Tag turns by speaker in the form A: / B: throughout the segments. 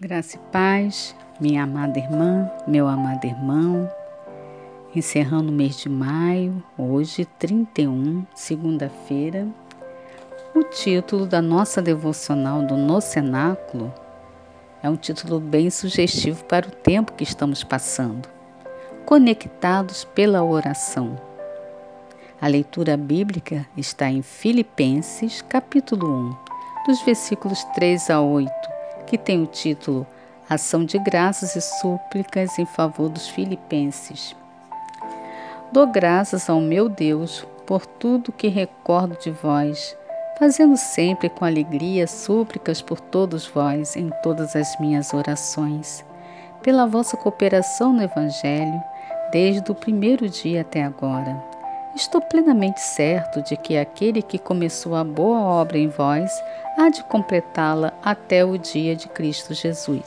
A: Graça e paz, minha amada irmã, meu amado irmão. Encerrando o mês de maio, hoje, 31, segunda-feira. O título da nossa devocional do No Cenáculo é um título bem sugestivo para o tempo que estamos passando. Conectados pela oração. A leitura bíblica está em Filipenses, capítulo 1, dos versículos 3 a 8 que tem o título Ação de Graças e Súplicas em Favor dos Filipenses. Dou graças ao meu Deus por tudo que recordo de vós, fazendo sempre com alegria súplicas por todos vós em todas as minhas orações, pela vossa cooperação no Evangelho, desde o primeiro dia até agora. Estou plenamente certo de que aquele que começou a boa obra em vós há de completá-la até o dia de Cristo Jesus.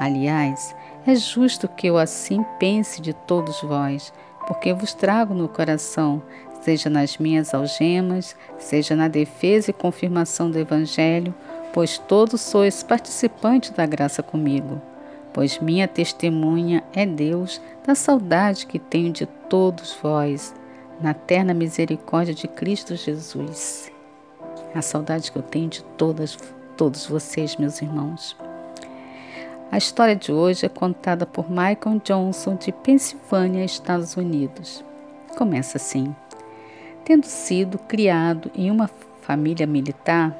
A: Aliás, é justo que eu assim pense de todos vós, porque vos trago no coração, seja nas minhas algemas, seja na defesa e confirmação do Evangelho, pois todos sois participantes da graça comigo. Pois minha testemunha é Deus da saudade que tenho de todos vós, na terna misericórdia de Cristo Jesus a saudade que eu tenho de todas, todos vocês, meus irmãos. A história de hoje é contada por Michael Johnson, de Pensilvânia, Estados Unidos. Começa assim: Tendo sido criado em uma família militar,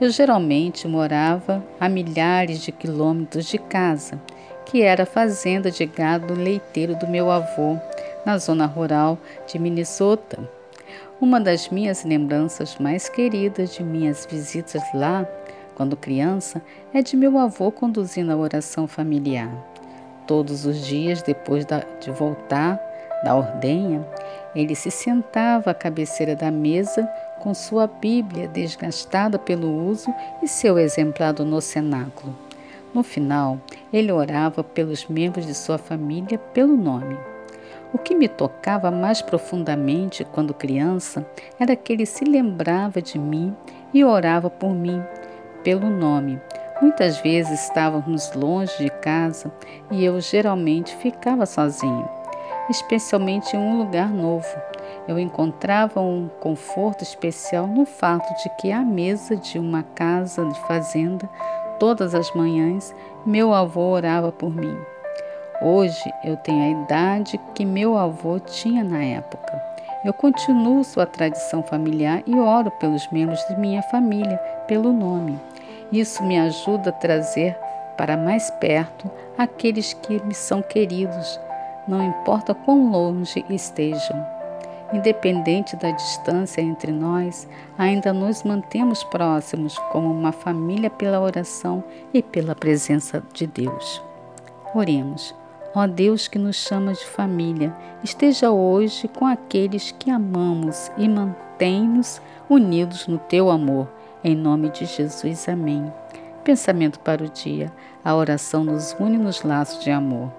A: eu geralmente morava a milhares de quilômetros de casa, que era a fazenda de gado leiteiro do meu avô, na zona rural de Minnesota. Uma das minhas lembranças mais queridas de minhas visitas lá, quando criança, é de meu avô conduzindo a oração familiar. Todos os dias, depois de voltar da ordenha, ele se sentava à cabeceira da mesa com sua Bíblia desgastada pelo uso e seu exemplar no cenáculo. No final, ele orava pelos membros de sua família pelo nome. O que me tocava mais profundamente quando criança era que ele se lembrava de mim e orava por mim, pelo nome. Muitas vezes estávamos longe de casa e eu geralmente ficava sozinho, especialmente em um lugar novo. Eu encontrava um conforto especial no fato de que à mesa de uma casa de fazenda, todas as manhãs, meu avô orava por mim. Hoje eu tenho a idade que meu avô tinha na época. Eu continuo sua tradição familiar e oro pelos membros de minha família, pelo nome. Isso me ajuda a trazer para mais perto aqueles que me são queridos, não importa quão longe estejam. Independente da distância entre nós, ainda nos mantemos próximos como uma família pela oração e pela presença de Deus. Oremos. Ó Deus que nos chama de família, esteja hoje com aqueles que amamos e mantém-nos unidos no teu amor. Em nome de Jesus, amém. Pensamento para o dia. A oração nos une nos laços de amor.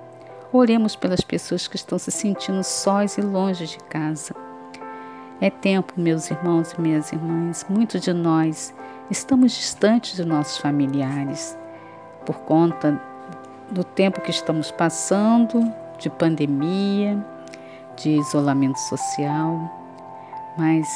A: Oremos pelas pessoas que estão se sentindo sós e longe de casa. É tempo, meus irmãos e minhas irmãs, muitos de nós estamos distantes de nossos familiares por conta do tempo que estamos passando, de pandemia, de isolamento social, mas